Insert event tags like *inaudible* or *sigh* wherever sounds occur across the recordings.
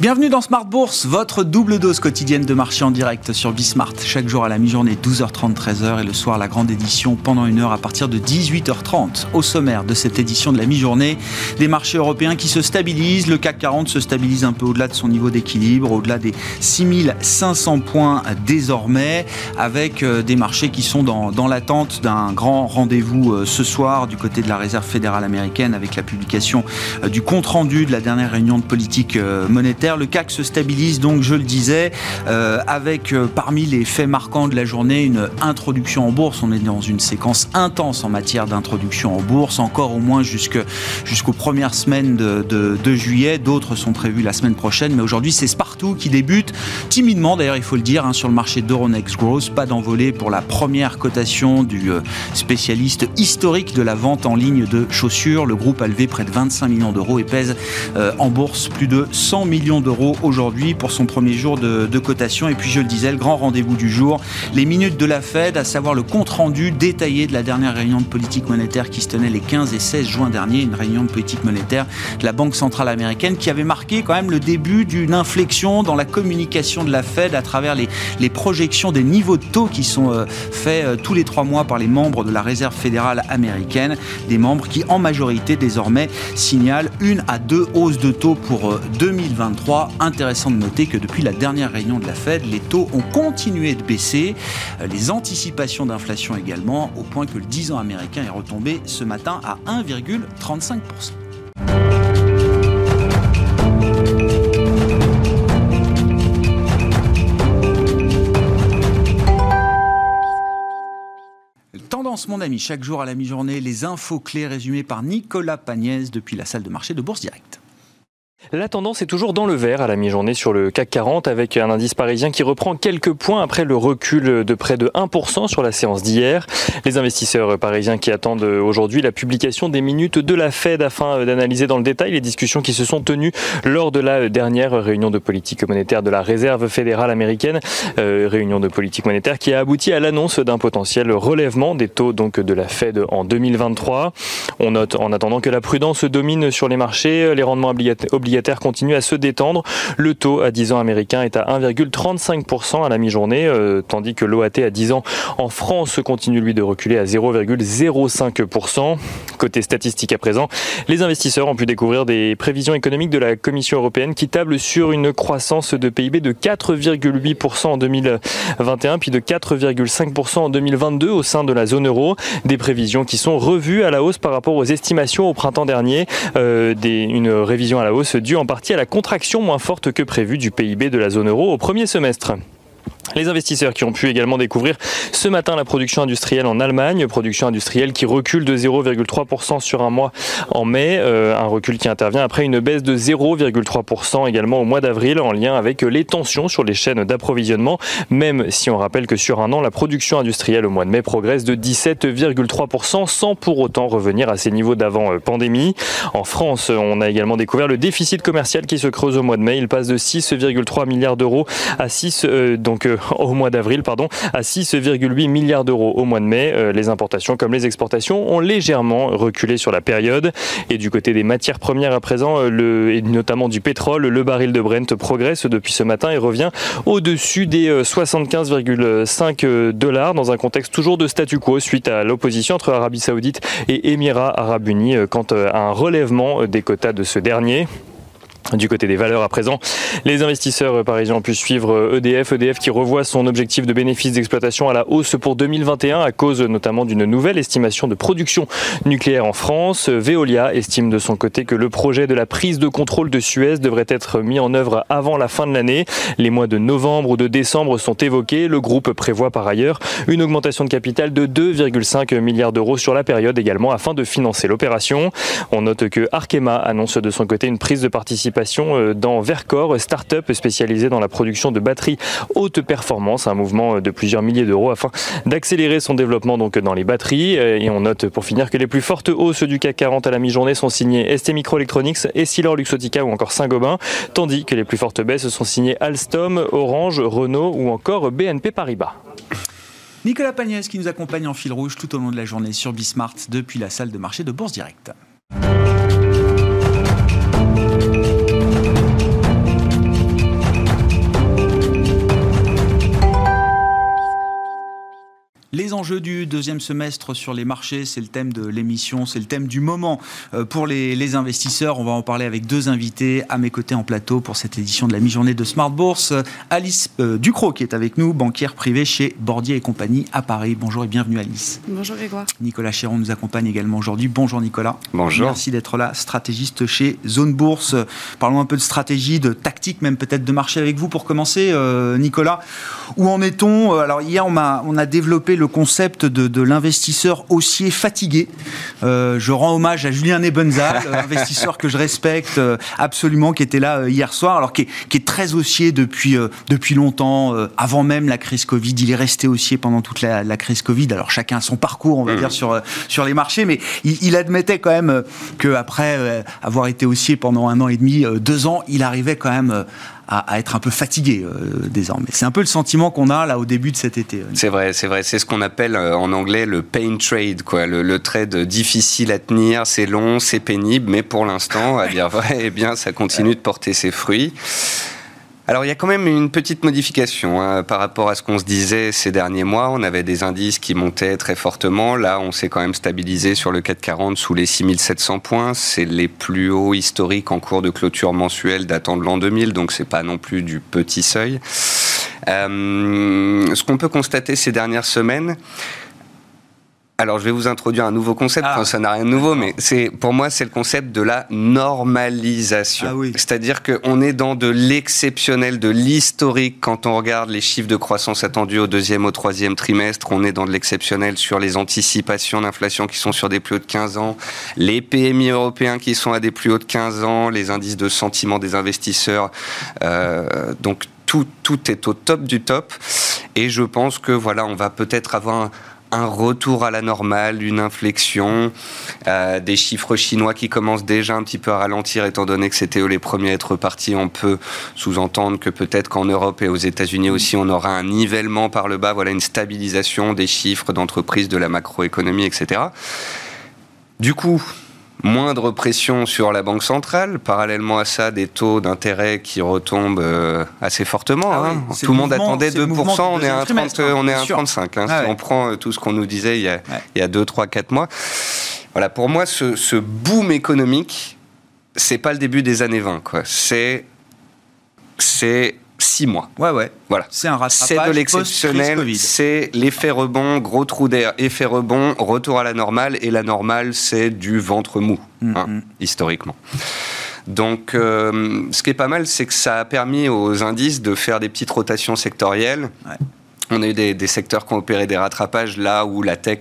Bienvenue dans Smart Bourse, votre double dose quotidienne de marché en direct sur Bismart. Chaque jour à la mi-journée, 12h30, 13h et le soir, la grande édition pendant une heure à partir de 18h30. Au sommaire de cette édition de la mi-journée, des marchés européens qui se stabilisent. Le CAC 40 se stabilise un peu au-delà de son niveau d'équilibre, au-delà des 6500 points désormais, avec euh, des marchés qui sont dans, dans l'attente d'un grand rendez-vous euh, ce soir du côté de la Réserve fédérale américaine avec la publication euh, du compte-rendu de la dernière réunion de politique monétaire le CAC se stabilise donc, je le disais, euh, avec euh, parmi les faits marquants de la journée une introduction en bourse. On est dans une séquence intense en matière d'introduction en bourse, encore au moins jusqu'aux premières semaines de, juillet. D'autres sont prévues la semaine prochaine, mais aujourd'hui c'est Spartoo qui débute timidement, d'ailleurs il faut le dire, hein, sur le marché d'Euronext Growth. Pas d'envolée pour la première cotation du euh, spécialiste historique de la vente en ligne de chaussures. Le groupe a levé près de 25 millions d'euros et pèse en bourse plus de 100 millions d'euros aujourd'hui pour son premier jour de, cotation. Et puis je le disais, le grand rendez-vous du jour, les minutes de la Fed, à savoir le compte-rendu détaillé de la dernière réunion de politique monétaire qui se tenait les 15 et 16 juin dernier, une réunion de politique monétaire de la Banque centrale américaine qui avait marqué quand même le début d'une inflexion dans la communication de la Fed à travers les, projections des niveaux de taux qui sont euh, faits euh, tous les trois mois par les membres de la Réserve fédérale américaine, des membres qui en majorité désormais signalent une à deux hausses de taux pour 2023 Intéressant de noter que depuis la dernière réunion de la Fed, les taux ont continué de baisser, euh, les anticipations d'inflation également, au point que le 10 ans américain est retombé ce matin à 1,35%. Tendance, mon ami, chaque jour à la mi-journée, les infos clés résumées par Nicolas Pagnès depuis la salle de marché de Bourse Directe. La tendance est toujours dans le vert à la mi-journée sur le CAC 40 avec un indice parisien qui reprend quelques points après le recul de près de 1% sur la séance d'hier. Les investisseurs parisiens qui attendent aujourd'hui la publication des minutes de la Fed afin d'analyser dans le détail les discussions qui se sont tenues lors de la dernière réunion de politique monétaire de la Réserve fédérale américaine, euh, réunion de politique monétaire qui a abouti à l'annonce d'un potentiel relèvement des taux donc de la Fed en 2023. On note en attendant que la prudence domine sur les marchés, les rendements obligatoires continue à se détendre. Le taux à 10 ans américain est à 1,35% à la mi-journée, euh, tandis que l'OAT à 10 ans en France continue lui de reculer à 0,05%. Côté statistique à présent, les investisseurs ont pu découvrir des prévisions économiques de la Commission européenne qui tablent sur une croissance de PIB de 4,8% en 2021 puis de 4,5% en 2022 au sein de la zone euro. Des prévisions qui sont revues à la hausse par rapport aux estimations au printemps dernier. Euh, des, une révision à la hausse dû en partie à la contraction moins forte que prévue du PIB de la zone euro au premier semestre. Les investisseurs qui ont pu également découvrir ce matin la production industrielle en Allemagne, production industrielle qui recule de 0,3% sur un mois en mai, euh, un recul qui intervient après une baisse de 0,3% également au mois d'avril en lien avec les tensions sur les chaînes d'approvisionnement, même si on rappelle que sur un an, la production industrielle au mois de mai progresse de 17,3% sans pour autant revenir à ses niveaux d'avant euh, pandémie. En France, on a également découvert le déficit commercial qui se creuse au mois de mai, il passe de 6,3 milliards d'euros à 6 euh, donc *laughs* au mois d'avril, pardon, à 6,8 milliards d'euros au mois de mai. Euh, les importations comme les exportations ont légèrement reculé sur la période. Et du côté des matières premières à présent, euh, et notamment du pétrole, le baril de Brent progresse depuis ce matin et revient au-dessus des 75,5 euh, dollars dans un contexte toujours de statu quo suite à l'opposition entre Arabie Saoudite et Émirats Arabes Unis quant à un relèvement des quotas de ce dernier. Du côté des valeurs à présent, les investisseurs parisiens ont pu suivre EDF, EDF qui revoit son objectif de bénéfice d'exploitation à la hausse pour 2021 à cause notamment d'une nouvelle estimation de production nucléaire en France. Veolia estime de son côté que le projet de la prise de contrôle de Suez devrait être mis en œuvre avant la fin de l'année. Les mois de novembre ou de décembre sont évoqués. Le groupe prévoit par ailleurs une augmentation de capital de 2,5 milliards d'euros sur la période également afin de financer l'opération. On note que Arkema annonce de son côté une prise de participation participation dans Vercor, start-up spécialisée dans la production de batteries haute performance, un mouvement de plusieurs milliers d'euros afin d'accélérer son développement donc dans les batteries. Et on note pour finir que les plus fortes hausses du CAC 40 à la mi-journée sont signées ST Microelectronics, Essilor Luxotica ou encore Saint-Gobain, tandis que les plus fortes baisses sont signées Alstom, Orange, Renault ou encore BNP Paribas. Nicolas Pagnès qui nous accompagne en fil rouge tout au long de la journée sur Bismart depuis la salle de marché de Bourse Directe. Les enjeux du deuxième semestre sur les marchés, c'est le thème de l'émission, c'est le thème du moment euh, pour les, investisseurs. On va en parler avec deux invités à mes côtés en plateau pour cette édition de la mi-journée de Smart Bourse. Alice euh, Ducrot qui est avec nous, banquière privée chez Bordier et compagnie à Paris. Bonjour et bienvenue Alice. Bonjour Grégoire. Nicolas Chéron nous accompagne également aujourd'hui. Bonjour Nicolas. Bonjour. Merci d'être là, stratégiste chez Zone Bourse. Parlons un peu de stratégie, de tactique, même peut-être de marché avec vous pour commencer. Euh, Nicolas, où en est-on? Alors hier on a, on a développé le concept de, l'investisseur haussier fatigué. Euh, je rends hommage à Julien Nebenzal, *laughs* investisseur que je respecte euh, absolument, qui était là euh, hier soir, alors qui est, très haussier depuis, depuis longtemps, avant même la crise Covid. Il est resté haussier pendant toute la, crise Covid. Alors chacun a son parcours, on va mmh. dire, sur, sur les marchés, mais il, admettait quand même qu'après avoir été haussier pendant un an et demi, deux ans, il arrivait quand même à, être un peu fatigué euh, désormais. C'est un peu le sentiment qu'on a là au début de cet été. C'est vrai, c'est vrai. C'est ce qu'on appelle euh, en anglais le pain trade, quoi. Le, trade difficile à tenir, c'est long, c'est pénible, mais pour l'instant, à dire vrai, *laughs* eh bien, ça continue de porter ses fruits. Alors il y a quand même une petite modification hein, par rapport à ce qu'on se disait ces derniers mois. On avait des indices qui montaient très fortement. Là, on s'est quand même stabilisé sur le 440 sous les 6700 points. C'est les plus hauts historiques en cours de clôture mensuelle datant de l'an 2000, donc c'est pas non plus du petit seuil. Euh, ce qu'on peut constater ces dernières semaines, alors, je vais vous introduire un nouveau concept. Ah. ça n'a rien de nouveau, mais c'est pour moi, c'est le concept de la normalisation. Ah C'est-à-dire qu'on est dans de l'exceptionnel, de l'historique. Quand on regarde les chiffres de croissance attendus au deuxième, au troisième trimestre, on est dans de l'exceptionnel sur les anticipations d'inflation qui sont sur des plus hauts de 15 ans, les PMI européens qui sont à des plus hauts de 15 ans, les indices de sentiment des investisseurs. Euh, donc, tout, tout est au top du top. Et je pense que voilà, on va peut-être avoir un, un retour à la normale, une inflexion, euh, des chiffres chinois qui commencent déjà un petit peu à ralentir étant donné que c'était eux les premiers à être repartis. On peut sous-entendre que peut-être qu'en Europe et aux États-Unis aussi, on aura un nivellement par le bas, voilà une stabilisation des chiffres d'entreprise, de la macroéconomie, etc. Du coup, moindre pression sur la Banque centrale. Parallèlement à ça, des taux d'intérêt qui retombent euh, assez fortement. Ah hein. Tout le monde attendait 2%, on est à 30, on est à 35. Hein, ah si on prend euh, tout ce qu'on nous disait il y, a, il y a 2, 3, 4 mois. Voilà, pour moi, ce, ce boom économique, c'est pas le début des années 20. C'est c'est six mois. Ouais, ouais. Voilà. C'est un rattrapage. C'est de l'exceptionnel. C'est l'effet rebond, gros trou d'air, effet rebond, retour à la normale. Et la normale, c'est du ventre mou, mm, hein, mm. historiquement. Donc, euh, ce qui est pas mal, c'est que ça a permis aux indices de faire des petites rotations sectorielles. Ouais. On a eu des, secteurs qui ont opéré des rattrapages là où la tech,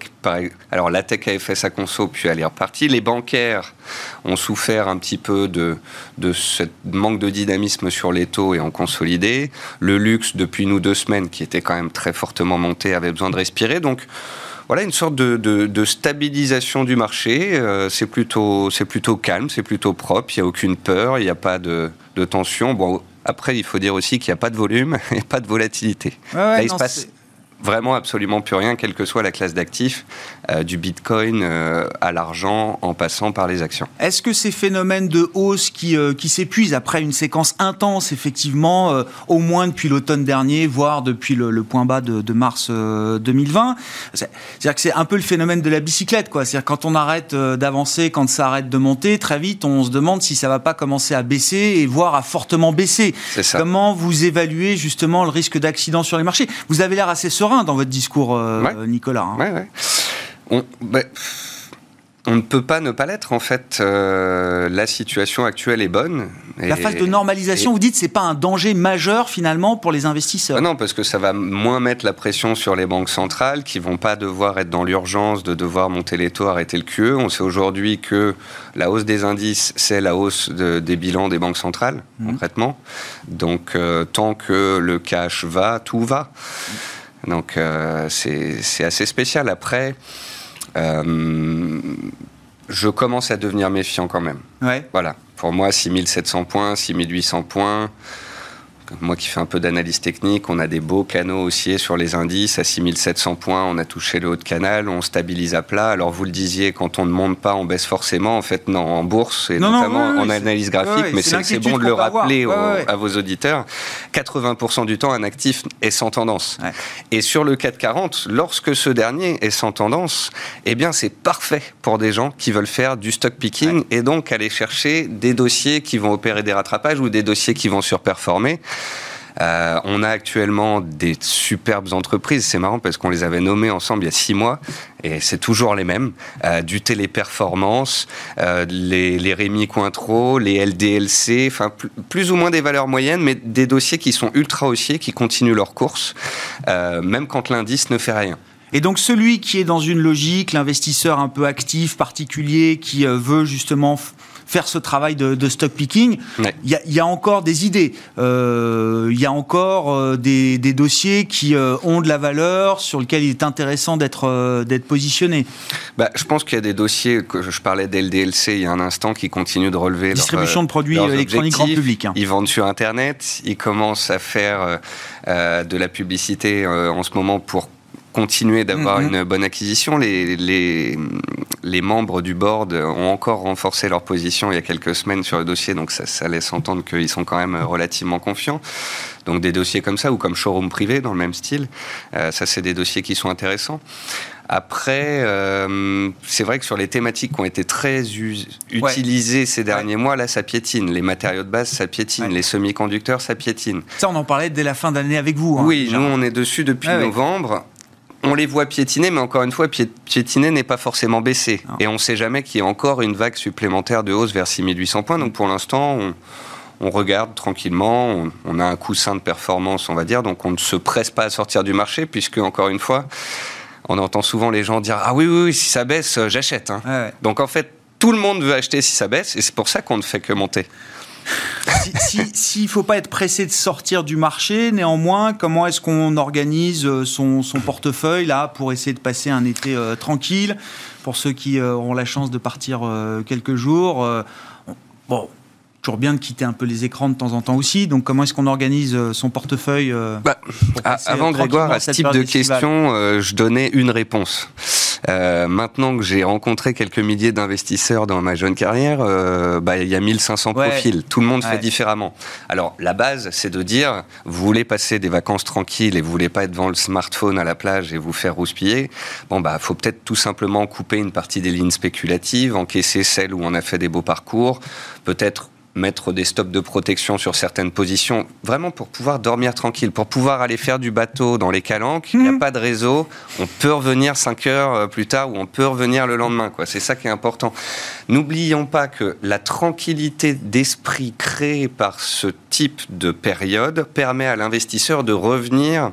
alors la tech avait fait sa conso puis elle est repartie. Les bancaires ont souffert un petit peu de, de ce manque de dynamisme sur les taux et ont consolidé. Le luxe, depuis nous deux semaines, qui était quand même très fortement monté, avait besoin de respirer. Donc, voilà une sorte de, stabilisation du marché. Euh, c'est plutôt, c'est plutôt calme, c'est plutôt propre. Il n'y a aucune peur, il n'y a pas de, de tension. Bon, après, il faut dire aussi qu'il n'y a pas de volume *laughs* et pas de volatilité. Là, il se passe vraiment absolument plus rien, quelle que soit la classe d'actifs, euh, du Bitcoin euh, à l'argent en passant par les actions. Est-ce que ces phénomènes de hausse qui, euh, qui s'épuisent après une séquence intense, effectivement, au moins depuis l'automne dernier, voire depuis le, point bas de, de mars 2020, c'est-à-dire que c'est un peu le phénomène de la bicyclette, quoi. C'est-à-dire quand on arrête d'avancer, quand ça arrête de monter, très vite, on se demande si ça va pas commencer à baisser et voire à fortement baisser. Comment vous évaluez justement le risque d'accident sur les marchés? Vous avez l'air assez serein dans votre discours, Nicolas. Hein. Ouais, ouais. On, bah, on ne peut pas ne pas l'être. En fait, euh, la situation actuelle est bonne. la phase de normalisation, vous dites, c'est pas un danger majeur finalement pour les investisseurs. Ah non, parce que ça va moins mettre la pression sur les banques centrales qui vont pas devoir être dans l'urgence de devoir monter les taux, arrêter le QE. On sait aujourd'hui que la hausse des indices, c'est la hausse des bilans des banques centrales, mmh. concrètement. Donc, euh, tant que le cash va, tout va. Donc, euh, c'est assez spécial. Après. Euh, je commence à devenir méfiant quand même. Ouais. Voilà. Pour moi, 6700 points, 6800 points, moi qui fais un peu d'analyse technique, on a des beaux canaux haussiers sur les indices. À 6700 points, on a touché le haut de canal, on stabilise à plat. Alors vous le disiez, quand on ne monte pas, on baisse forcément. En fait, non, en bourse et notamment en analyse graphique, mais c'est bon de le rappeler à vos auditeurs. 80% du temps, un actif est sans tendance. Et sur le 440, lorsque ce dernier est sans tendance, eh bien c'est parfait pour des gens qui veulent faire du stock picking et donc aller chercher des dossiers qui vont opérer des rattrapages ou des dossiers qui vont surperformer. Euh, on a actuellement des superbes entreprises. C'est marrant parce qu'on les avait nommées ensemble il y a six mois et c'est toujours les mêmes. Euh, du téléperformance, euh, les, Rémi Cointreau, les LDLC, enfin plus ou moins des valeurs moyennes, mais des dossiers qui sont ultra haussiers, qui continuent leur course, même quand l'indice ne fait rien. Et donc celui qui est dans une logique, l'investisseur un peu actif, particulier, qui veut justement faire ce travail de, stock picking. Il y, a encore des idées, euh, il y a encore euh, des, dossiers qui euh, ont de la valeur, sur lesquels il est intéressant d'être d'être positionné. Bah, je pense qu'il y a des dossiers que je parlais d'LDLC il y a un instant qui continuent de relever distribution de produits électroniques grand public. Hein. Ils vendent sur Internet, ils commencent à faire de la publicité en ce moment pour continuer d'avoir mhm. une bonne acquisition. Les, les, les, membres du board ont encore renforcé leur position il y a quelques semaines sur le dossier, donc ça, ça laisse entendre qu'ils sont quand même relativement confiants. Donc des dossiers comme ça, ou comme showroom privé dans le même style, euh, ça c'est des dossiers qui sont intéressants. Après, euh, c'est vrai que sur les thématiques qui ont été très utilisées ces derniers mois, là, ça piétine. Les matériaux de base, ça piétine. Les semi-conducteurs, ça piétine. Ça, on en parlait dès la fin d'année avec vous. Hein, oui, nous, on est dessus depuis novembre on les voit piétiner, mais encore une fois, piétiner n'est pas forcément baissé. Et on ne sait jamais qu'il y a encore une vague supplémentaire de hausse vers 6800 points. Donc pour l'instant, on, regarde tranquillement. On, a un coussin de performance, on va dire. Donc on ne se presse pas à sortir du marché, puisque, encore une fois, on entend souvent les gens dire Ah oui, oui, si ça baisse, euh, j'achète. Hein. Donc en fait, tout le monde veut acheter si ça baisse, et c'est pour ça qu'on ne fait que monter. S'il ne faut pas être pressé de sortir du marché, néanmoins, comment est-ce qu'on organise euh, son, portefeuille là pour essayer de passer un été euh, tranquille? Pour ceux qui euh, auront la chance de partir quelques jours, bon, toujours bien de quitter un peu les écrans de temps en temps aussi. Donc, comment est-ce qu'on organise son portefeuille bah, Avant, Grégoire, à ce type de question, je donnais une réponse. Euh, maintenant que j'ai rencontré quelques milliers d'investisseurs dans ma jeune carrière, euh, bah, il y a 1500 profils. Tout le monde fait différemment. Alors, la base, c'est de dire, vous voulez passer des vacances tranquilles et vous voulez pas être devant le smartphone à la plage et vous faire rouspiller. Bon, bah, faut peut-être tout simplement couper une partie des lignes spéculatives, encaisser celles où on a fait des beaux parcours, peut-être mettre des stops de protection sur certaines positions, vraiment pour pouvoir dormir tranquille, pour pouvoir aller faire du bateau dans les calanques. Il n'y a mhm. pas de réseau, on peut revenir 5 heures euh, plus tard ou on peut revenir le lendemain. C'est ça qui est important. N'oublions pas que la tranquillité d'esprit créée par ce type de période permet à l'investisseur de revenir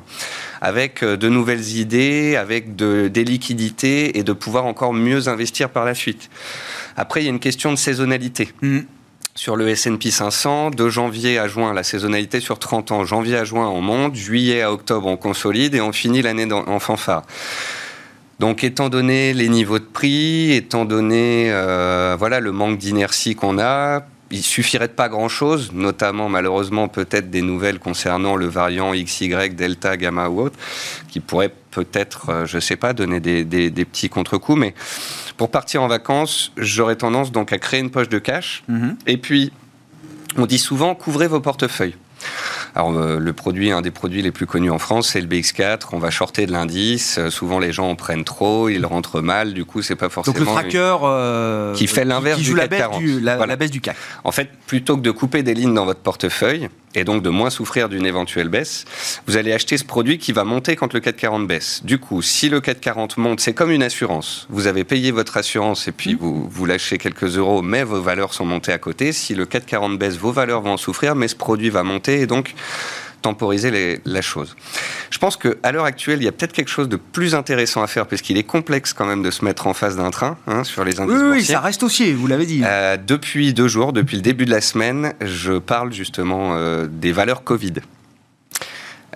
avec euh, de nouvelles idées, avec de, des liquidités et de pouvoir encore mieux investir par la suite. Après, il y a une question de saisonnalité. Mhm sur le S&P 500, de janvier à juin, la saisonnalité sur 30 ans, janvier à juin on monte, juillet à octobre on consolide et on finit l'année en fanfare. Donc, étant donné les niveaux de prix, étant donné euh, voilà le manque d'inertie qu'on a, il suffirait de pas grand-chose, notamment malheureusement peut-être des nouvelles concernant le variant XY, Delta, Gamma ou autre, qui pourraient peut-être, euh, je ne sais pas, donner des, des, des petits contre-coups, mais pour partir en vacances, j'aurais tendance donc à créer une poche de cash. Mhm. Et puis, on dit souvent, couvrez vos portefeuilles. Alors, euh, le produit, un des produits les plus connus en France, c'est le BX4. On va shorter de l'indice. Euh, souvent, les gens en prennent trop, ils rentrent mal. Du coup, c'est pas forcément. Donc, le tracker. Euh, qui fait l'inverse du la, baisse du, la, baisse du CAC. En fait, plutôt que de couper des lignes dans votre portefeuille, et donc de moins souffrir d'une éventuelle baisse, vous allez acheter ce produit qui va monter quand le 440 baisse. Du coup, si le 440 monte, c'est comme une assurance. Vous avez payé votre assurance et puis mmh. vous, vous lâchez quelques euros, mais vos valeurs sont montées à côté. Si le 440 baisse, vos valeurs vont en souffrir, mais ce produit va monter et donc temporiser la chose. Je pense qu'à l'heure actuelle, il y a peut-être quelque chose de plus intéressant à faire, puisqu'il est complexe quand même de se mettre en face d'un train hein, sur les indices oui, Oui, ça reste aussi, vous l'avez dit. Euh, depuis deux jours, depuis le début de la semaine, je parle justement euh, des valeurs Covid.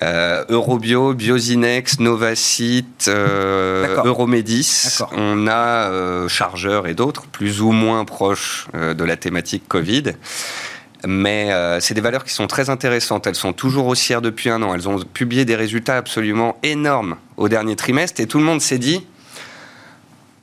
Euh, Eurobio, Biosinex, Novacite, Euromedis. On a Chargeur et d'autres, plus ou moins proches de la thématique Covid. Mais euh, c'est des valeurs qui sont très intéressantes. Elles sont toujours haussières depuis un an. Elles ont publié des résultats absolument énormes au dernier trimestre et tout le monde s'est dit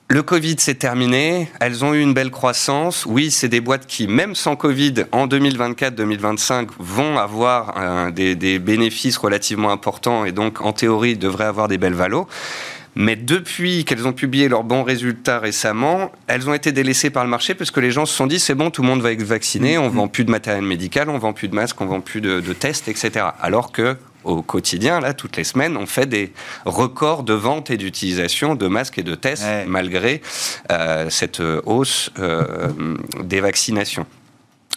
le Covid s'est terminé, elles ont eu une belle croissance. Oui, c'est des boîtes qui, même sans Covid, en 2024-2025, vont avoir euh, des, des, bénéfices relativement importants et donc, en théorie, devraient avoir des belles valos. Mais depuis qu'elles ont publié leurs bons résultats récemment, elles ont été délaissées par le marché parce que les gens se sont dit c'est bon, tout le monde va être vacciné, on vend plus de matériel médical, on vend plus de masques, on vend plus de, tests, etc. Alors que au quotidien, là, toutes les semaines, on fait des records de vente et d'utilisation de masques et de tests, malgré euh, cette hausse euh, des vaccinations.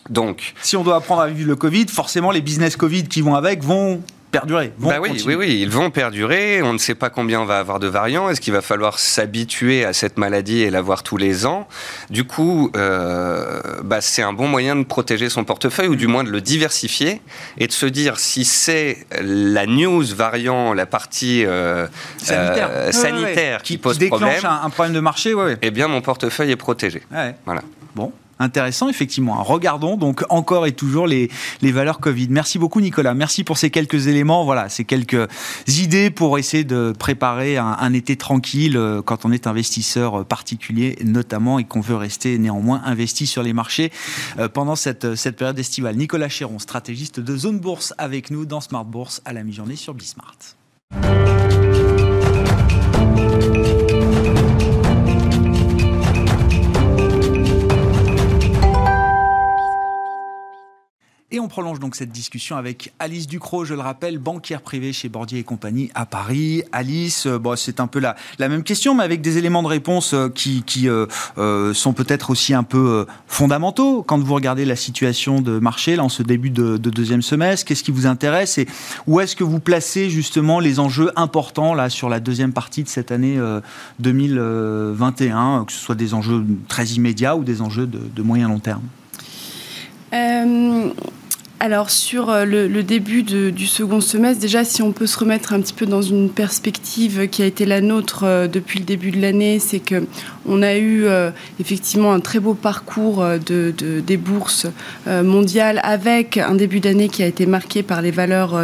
Donc, si on doit apprendre à vivre le Covid, forcément, les business Covid qui vont avec vont perdurer. bah oui, oui, oui, ils vont perdurer. On ne sait pas combien on va avoir de variants. Est-ce qu'il va falloir s'habituer à cette maladie et l'avoir tous les ans? Du coup, euh, bah, c'est un bon moyen de protéger son portefeuille ou du moins de le diversifier et de se dire si c'est la news variant, la partie euh, sanitaire, euh, sanitaire qui, pose déclenche problème, un, un, problème de marché, eh bien mon portefeuille est protégé. Voilà. Bon, intéressant, effectivement. Regardons donc encore et toujours les, les valeurs Covid. Merci beaucoup, Nicolas. Merci pour ces quelques éléments. Voilà, ces quelques idées pour essayer de préparer un, été tranquille euh, quand on est investisseur particulier, notamment, et qu'on veut rester néanmoins investi sur les marchés euh, pendant cette, cette période estivale. Nicolas Chéron, stratégiste de Zone Bourse, avec nous dans Smart Bourse à la mi-journée sur Bismart. Et on prolonge donc cette discussion avec Alice Ducrot, je le rappelle, banquière privée chez Bordier et compagnie à Paris. Alice, euh, bon, c'est un peu la, même question, mais avec des éléments de réponse euh, qui, euh, sont peut-être aussi un peu fondamentaux. Quand vous regardez la situation de marché, là, en ce début de, de deuxième semestre, qu'est-ce qui vous intéresse et où est-ce que vous placez justement les enjeux importants là sur la deuxième partie de cette année 2021, que ce soit des enjeux très immédiats ou des enjeux de, moyen long terme? Alors sur euh, le, début du second semestre, déjà si on peut se remettre un petit peu dans une perspective qui a été la nôtre euh, depuis le début de l'année, c'est que on a eu euh, effectivement un très beau parcours de, des bourses mondiales avec un début d'année qui a été marqué par les valeurs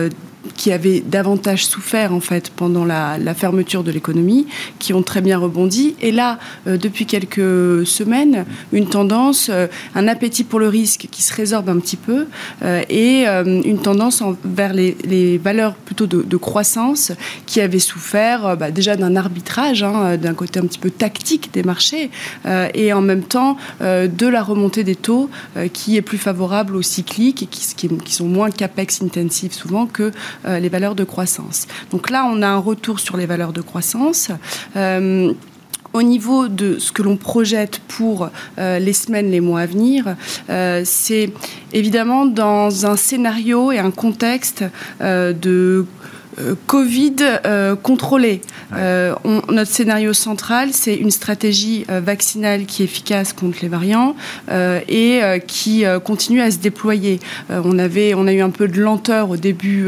qui avaient davantage souffert en fait pendant la, fermeture de l'économie, qui ont très bien rebondi. Et là, euh, depuis quelques semaines, une tendance, euh, un appétit pour le risque qui se résorbe un petit peu, euh, et une tendance vers les, valeurs plutôt de, croissance qui avaient souffert bah, déjà d'un arbitrage, hein, d'un côté un petit peu tactique des marchés, et en même temps de la remontée des taux qui est plus favorable aux cycliques et qui, qui, sont moins capex intensifs souvent que euh, les valeurs de croissance. Donc là, on a un retour sur les valeurs de croissance. Euh, au niveau de ce que l'on projette pour euh, les semaines, les mois à venir, c'est évidemment dans un scénario et un contexte de euh, Covid euh, contrôlé. Euh, notre scénario central, c'est une stratégie vaccinale qui est efficace contre les variants et qui continue à se déployer. on, avait, on a eu un peu de lenteur au début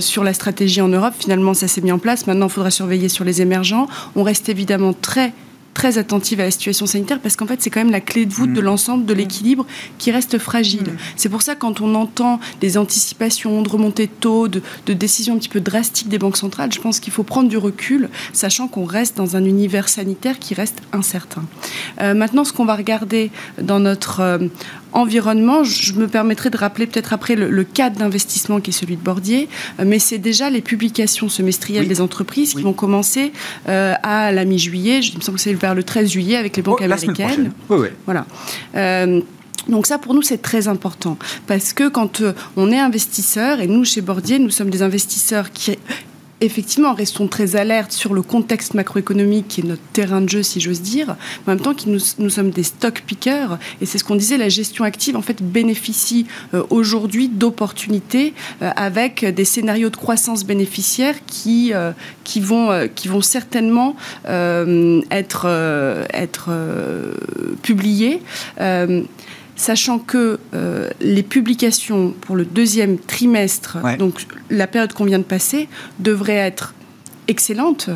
sur la stratégie en Europe. Finalement, ça s'est mis en place. Maintenant, il faudra surveiller sur les émergents. On reste évidemment très très attentive à la situation sanitaire parce qu'en fait, c'est quand même la clé de voûte de mm. l'ensemble de mm. l'équilibre qui reste fragile. Mm. C'est pour ça, quand on entend des anticipations de remontée de taux, de, décisions un petit peu drastiques des banques centrales, je pense qu'il faut prendre du recul, sachant qu'on reste dans un univers sanitaire qui reste incertain. Euh, maintenant, ce qu'on va regarder dans notre euh, environnement, je me permettrai de rappeler peut-être après le, cadre d'investissement qui est celui de Bordier, euh, mais c'est déjà les publications semestrielles des entreprises qui vont commencer à la mi-juillet. Il me semble que c'est vers le 13 juillet avec les banques oh, américaines. Oui, oui. Voilà. Euh, Donc ça, pour nous, c'est très important parce que quand euh, on est investisseur, et nous, chez Bordier, nous sommes des investisseurs qui effectivement, restons très alertes sur le contexte macroéconomique qui est notre terrain de jeu, si j'ose dire. en même temps, nous, nous, sommes des stock pickers. Et c'est ce qu'on disait, la gestion active, en fait, bénéficie euh, aujourd'hui d'opportunités euh, avec des scénarios de croissance bénéficiaire qui, qui, vont, certainement être publiés sachant que euh, les publications pour le deuxième trimestre, donc la période qu'on vient de passer, devraient être excellentes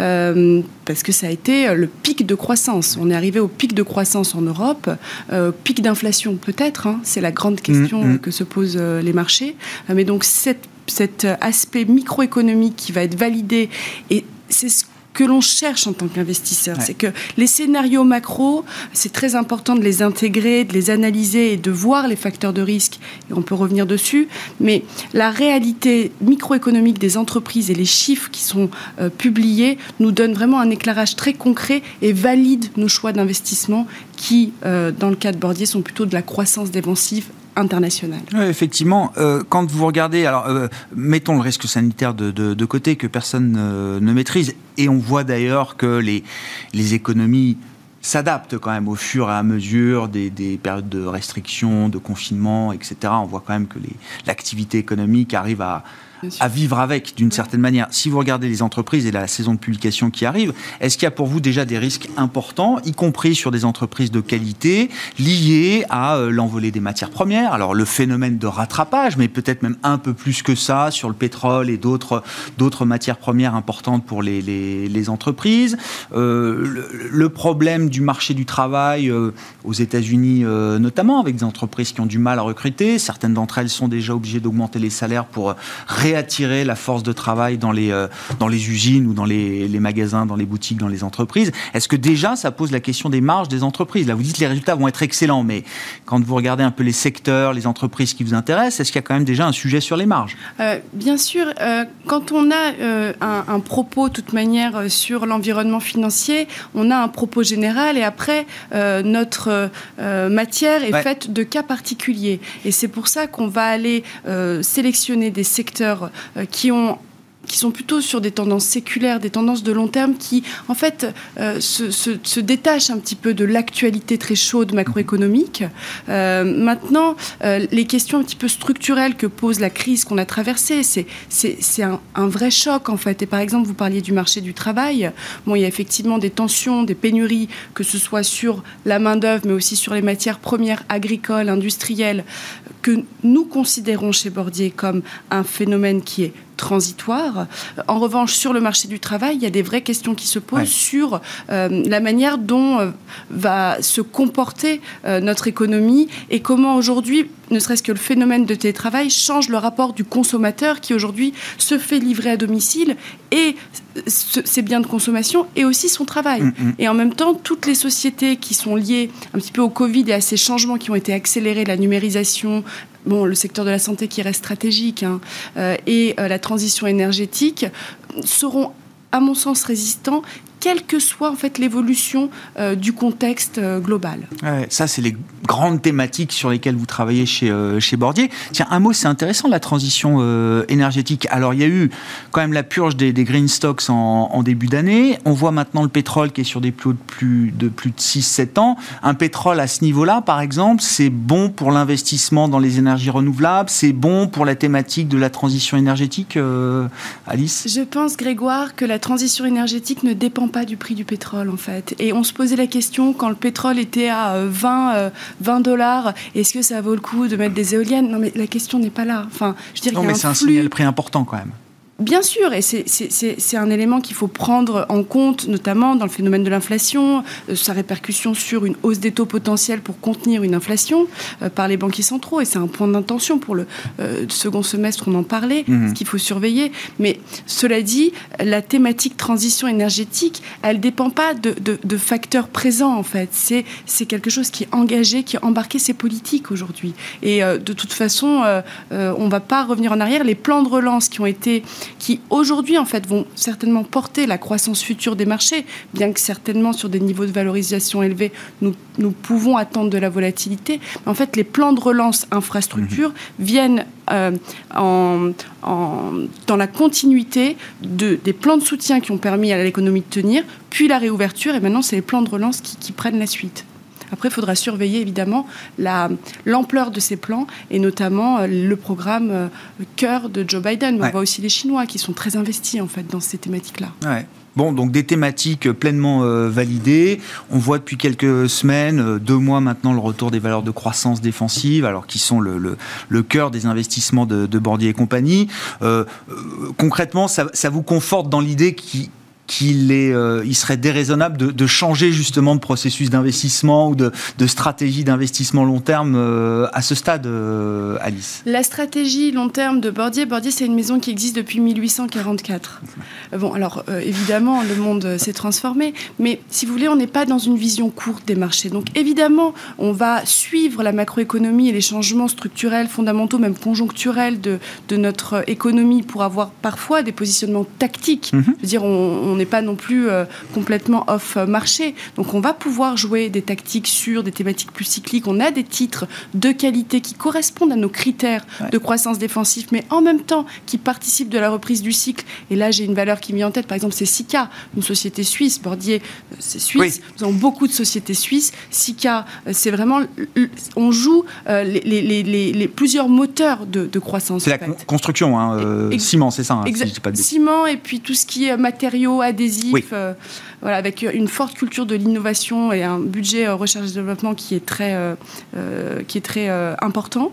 euh, parce que ça a été le pic de croissance. On est arrivé au pic de croissance en Europe, euh, pic d'inflation peut-être, hein, c'est la grande question mm, mm. que se posent les marchés. mais donc cet aspect microéconomique qui va être validé et c'est ce que l'on cherche en tant qu'investisseur. C'est que les scénarios macro, c'est très important de les intégrer, de les analyser et de voir les facteurs de risque. Et on peut revenir dessus. Mais la réalité microéconomique des entreprises et les chiffres qui sont euh, publiés nous donnent vraiment un éclairage très concret et valide nos choix d'investissement qui, euh, dans le cas de Bordier, sont plutôt de la croissance défensive internationale. effectivement, euh, quand vous regardez, alors euh, mettons le risque sanitaire de, côté que personne ne maîtrise, et on voit d'ailleurs que les, économies s'adaptent quand même au fur et à mesure des, des, périodes de restriction, de confinement, etc. On voit quand même que l'activité économique arrive à, à vivre avec d'une certaine manière. Si vous regardez les entreprises et la saison de publication qui arrive, est-ce qu'il y a pour vous déjà des risques importants, y compris sur des entreprises de qualité, liés à euh, l'envolée des matières premières? Alors le phénomène de rattrapage, mais peut-être même un peu plus que ça sur le pétrole et d'autres d'autres matières premières importantes pour les, les, entreprises. Euh, le, problème du marché du travail euh, aux États-Unis notamment, avec des entreprises qui ont du mal à recruter. Certaines d'entre elles sont déjà obligées d'augmenter les salaires pour réaliser attirer la force de travail dans les, euh, dans les usines ou dans les, les, magasins, dans les boutiques, dans les entreprises. Est-ce que déjà ça pose la question des marges des entreprises? Là, vous dites que les résultats vont être excellents, mais quand vous regardez un peu les secteurs, les entreprises qui vous intéressent, est-ce qu'il y a quand même déjà un sujet sur les marges? Euh, Bien sûr, euh, quand on a un, un, propos, de toute manière, sur l'environnement financier, on a un propos général et après, notre matière est faite de cas particuliers. Et c'est pour ça qu'on va aller sélectionner des secteurs qui ont qui sont plutôt sur des tendances séculaires, des tendances de long terme qui, en fait, euh, se, détachent un petit peu de l'actualité très chaude macroéconomique. Euh, maintenant, euh, les questions un petit peu structurelles que pose la crise qu'on a traversée, c'est un, un, vrai choc, en fait. Et par exemple, vous parliez du marché du travail. Bon, il y a effectivement des tensions, des pénuries, que ce soit sur la main-d'œuvre, mais aussi sur les matières premières agricoles, industrielles, que nous considérons chez Bordier comme un phénomène qui est transitoire. En revanche, sur le marché du travail, il y a des vraies questions qui se posent sur euh, la manière dont euh, va se comporter euh, notre économie et comment aujourd'hui, ne serait-ce que le phénomène de télétravail change le rapport du consommateur qui aujourd'hui se fait livrer à domicile et ses biens de consommation et aussi son travail. Mm, mm. Et en même temps, toutes les sociétés qui sont liées un petit peu au Covid et à ces changements qui ont été accélérés, la numérisation, le secteur de la santé qui reste stratégique hein, euh, et euh, la transition énergétique seront à mon sens résistants quelle que soit en fait l'évolution euh, du contexte euh, global. ça, c'est les grandes thématiques sur lesquelles vous travaillez chez, euh, chez Bordier. Tiens, un mot, c'est intéressant, la transition énergétique. Alors, il y a eu quand même la purge des, green stocks en, début d'année. On voit maintenant le pétrole qui est sur des plus de plus de, plus de 6-7 ans. Un pétrole à ce niveau-là, par exemple, c'est bon pour l'investissement dans les énergies renouvelables, c'est bon pour la thématique de la transition énergétique, Alice? Je pense, Grégoire, que la transition énergétique ne dépend pas du prix du pétrole en fait. Et on se posait la question quand le pétrole était à 20, euh, 20 euh, dollars, est-ce que ça vaut le coup de mettre des éoliennes? Non mais la question n'est pas là. Enfin, je dirais non mais c'est un signal prix important quand même. Bien sûr, et c'est un élément qu'il faut prendre en compte, notamment dans le phénomène de l'inflation, euh, sa répercussion sur une hausse des taux potentiels pour contenir une inflation euh, par les banquiers centraux. Et c'est un point d'intention pour le euh, second semestre, on en parlait, mmh. ce qu'il faut surveiller. Mais cela dit, la thématique transition énergétique, elle ne dépend pas de, de, facteurs présents, en fait. C'est quelque chose qui est engagé, qui a embarqué ses politiques aujourd'hui. Et de toute façon, on ne va pas revenir en arrière. Les plans de relance qui ont été qui aujourd'hui en fait vont certainement porter la croissance future des marchés, bien que certainement sur des niveaux de valorisation élevés, nous, nous pouvons attendre de la volatilité. Mais en fait, les plans de relance infrastructure mmh. viennent euh, en, dans la continuité de, des plans de soutien qui ont permis à l'économie de tenir, puis la réouverture, et maintenant c'est les plans de relance qui, qui prennent la suite. Après, il faudra surveiller évidemment l'ampleur de ces plans et notamment euh, le programme euh, cœur de Joe Biden. Mais on voit aussi les Chinois qui sont très investis en fait dans ces thématiques-là. Ouais. Bon, donc des thématiques pleinement euh, validées. On voit depuis quelques semaines, deux mois maintenant, le retour des valeurs de croissance défensive, alors qui sont le, le, cœur des investissements de, de Bordier et compagnie. concrètement, ça, ça, vous conforte dans l'idée qui qu'il est, euh, il serait déraisonnable de, changer justement de processus d'investissement ou de, stratégie d'investissement long terme euh, à ce stade, euh, Alice La stratégie long terme de Bordier, Bordier c'est une maison qui existe depuis 1844. Bon, alors évidemment, le monde s'est transformé, mais si vous voulez, on n'est pas dans une vision courte des marchés. Donc évidemment, on va suivre la macroéconomie et les changements structurels, fondamentaux, même conjoncturels de, de notre économie pour avoir parfois des positionnements tactiques. Mm-hmm. Je veux dire, on, on n'est pas non plus euh, complètement off marché. Donc on va pouvoir jouer des tactiques sur des thématiques plus cycliques. On a des titres de qualité qui correspondent à nos critères de croissance défensive, mais en même temps qui participent de la reprise du cycle. Et là, j'ai une valeur qui me vient en tête. Par exemple, c'est Sika, une société suisse. Bordier, euh, c'est suisse. Nous avons beaucoup de sociétés suisses. Sika, euh, c'est vraiment, on joue les, plusieurs moteurs de, croissance. C'est la construction, hein, ciment, c'est ça. Hein, ciment et puis tout ce qui est matériaux, adhésif, euh, voilà, avec une forte culture de l'innovation et un budget euh, recherche et développement qui est très, euh, qui est très important.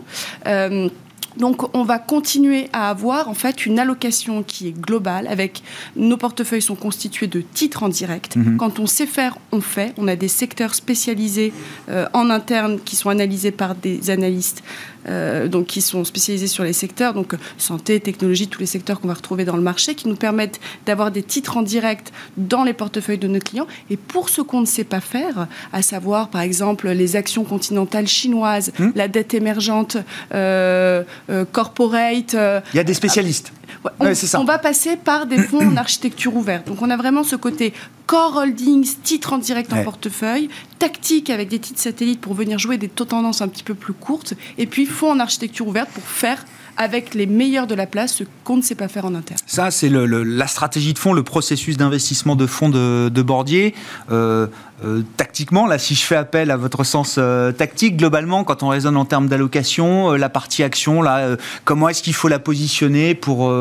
Donc on va continuer à avoir en fait une allocation qui est globale avec nos portefeuilles sont constitués de titres en direct. Mhm. Quand on sait faire, on fait. On a des secteurs spécialisés euh, en interne qui sont analysés par des analystes euh, donc qui sont spécialisés sur les secteurs donc santé, technologie, tous les secteurs qu'on va retrouver dans le marché qui nous permettent d'avoir des titres en direct dans les portefeuilles de nos clients et pour ce qu'on ne sait pas faire, à savoir par exemple les actions continentales chinoises, hmm. la dette émergente euh, euh, corporate. Il y a des spécialistes. On, va passer par des fonds en architecture ouverte. Donc on a vraiment ce côté core holdings, titres en direct en portefeuille, tactique avec des titres satellites pour venir jouer des taux tendances un petit peu plus courtes, et puis fonds en architecture ouverte pour faire avec les meilleurs de la place, ce qu'on ne sait pas faire en interne. Ça, c'est la stratégie de fonds, le processus d'investissement de fonds de, Bordier. Euh, euh, tactiquement, là, si je fais appel à votre sens euh, tactique, globalement, quand on raisonne en termes d'allocation, la partie action, là, comment est-ce qu'il faut la positionner pour,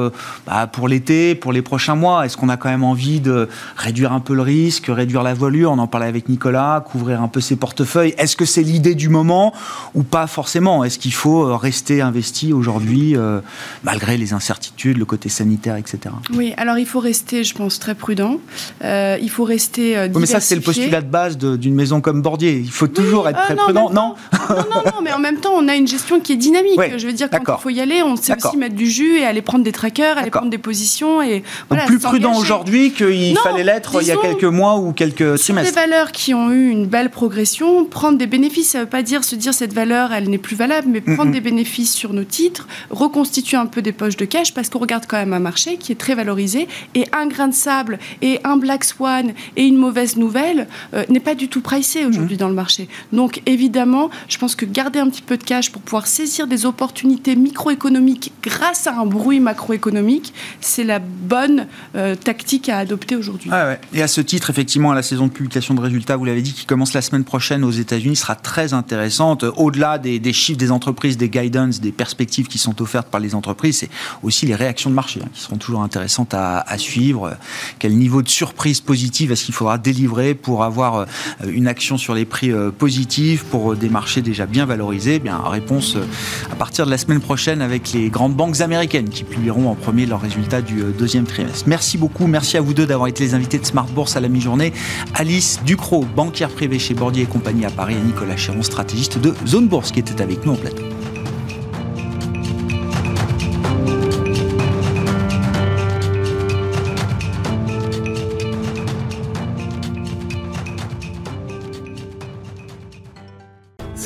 bah, pour l'été, pour les prochains mois? Est-ce qu'on a quand même envie de réduire un peu le risque, réduire la voilure? On en parlait avec Nicolas, couvrir un peu ses portefeuilles. Est-ce que c'est l'idée du moment ou pas forcément? Est-ce qu'il faut rester investi aujourd'hui euh, malgré les incertitudes, le côté sanitaire, etc. Oui, alors il faut rester, je pense, très prudent. Euh, il faut rester euh, mais ça, c'est le postulat de base d'une maison comme Bordier. Il faut toujours être très prudent, non non, non non, *laughs* mais en même temps, on a une gestion qui est dynamique. je veux dire, quand il faut y aller, on sait aussi mettre du jus et aller prendre des trackers, aller prendre des positions. Et, voilà, plus prudent aujourd'hui qu'il fallait l'être il y a quelques mois ou quelques trimestres. des valeurs qui ont eu une belle progression, prendre des bénéfices, ça ne veut pas dire se dire cette valeur, elle n'est plus valable, mais prendre des bénéfices sur nos titres, reconstituer un peu des poches de cash parce qu'on regarde quand même un marché qui est très valorisé et un grain de sable et un black swan et une mauvaise nouvelle euh, n'est pas du tout pricé aujourd'hui mmh. dans le marché. Donc évidemment, je pense que garder un petit peu de cash pour pouvoir saisir des opportunités microéconomiques grâce à un bruit macroéconomique, c'est la bonne euh, tactique à adopter aujourd'hui. Ah et à ce titre, effectivement, la saison de publication de résultats, vous l'avez dit, qui commence la semaine prochaine aux États-Unis, sera très intéressante. Au-delà des, des chiffres des entreprises, des guidance, des perspectives qui sont offertes par les entreprises, c'est aussi les réactions de marché hein, qui seront toujours intéressantes à, suivre. Quel niveau de surprise positive est-ce qu'il faudra délivrer pour avoir euh, une action sur les prix euh, positifs pour des marchés déjà bien valorisés eh Bien, réponse euh, à partir de la semaine prochaine avec les grandes banques américaines qui publieront en premier leurs résultats du deuxième trimestre. Merci beaucoup, merci à vous deux d'avoir été les invités de Smart Bourse à la mi-journée. Alice Ducrot, banquière privée chez Bordier et compagnie à Paris, et Nicolas Chéron, stratégiste de Zone Bourse, qui était avec nous en plateau.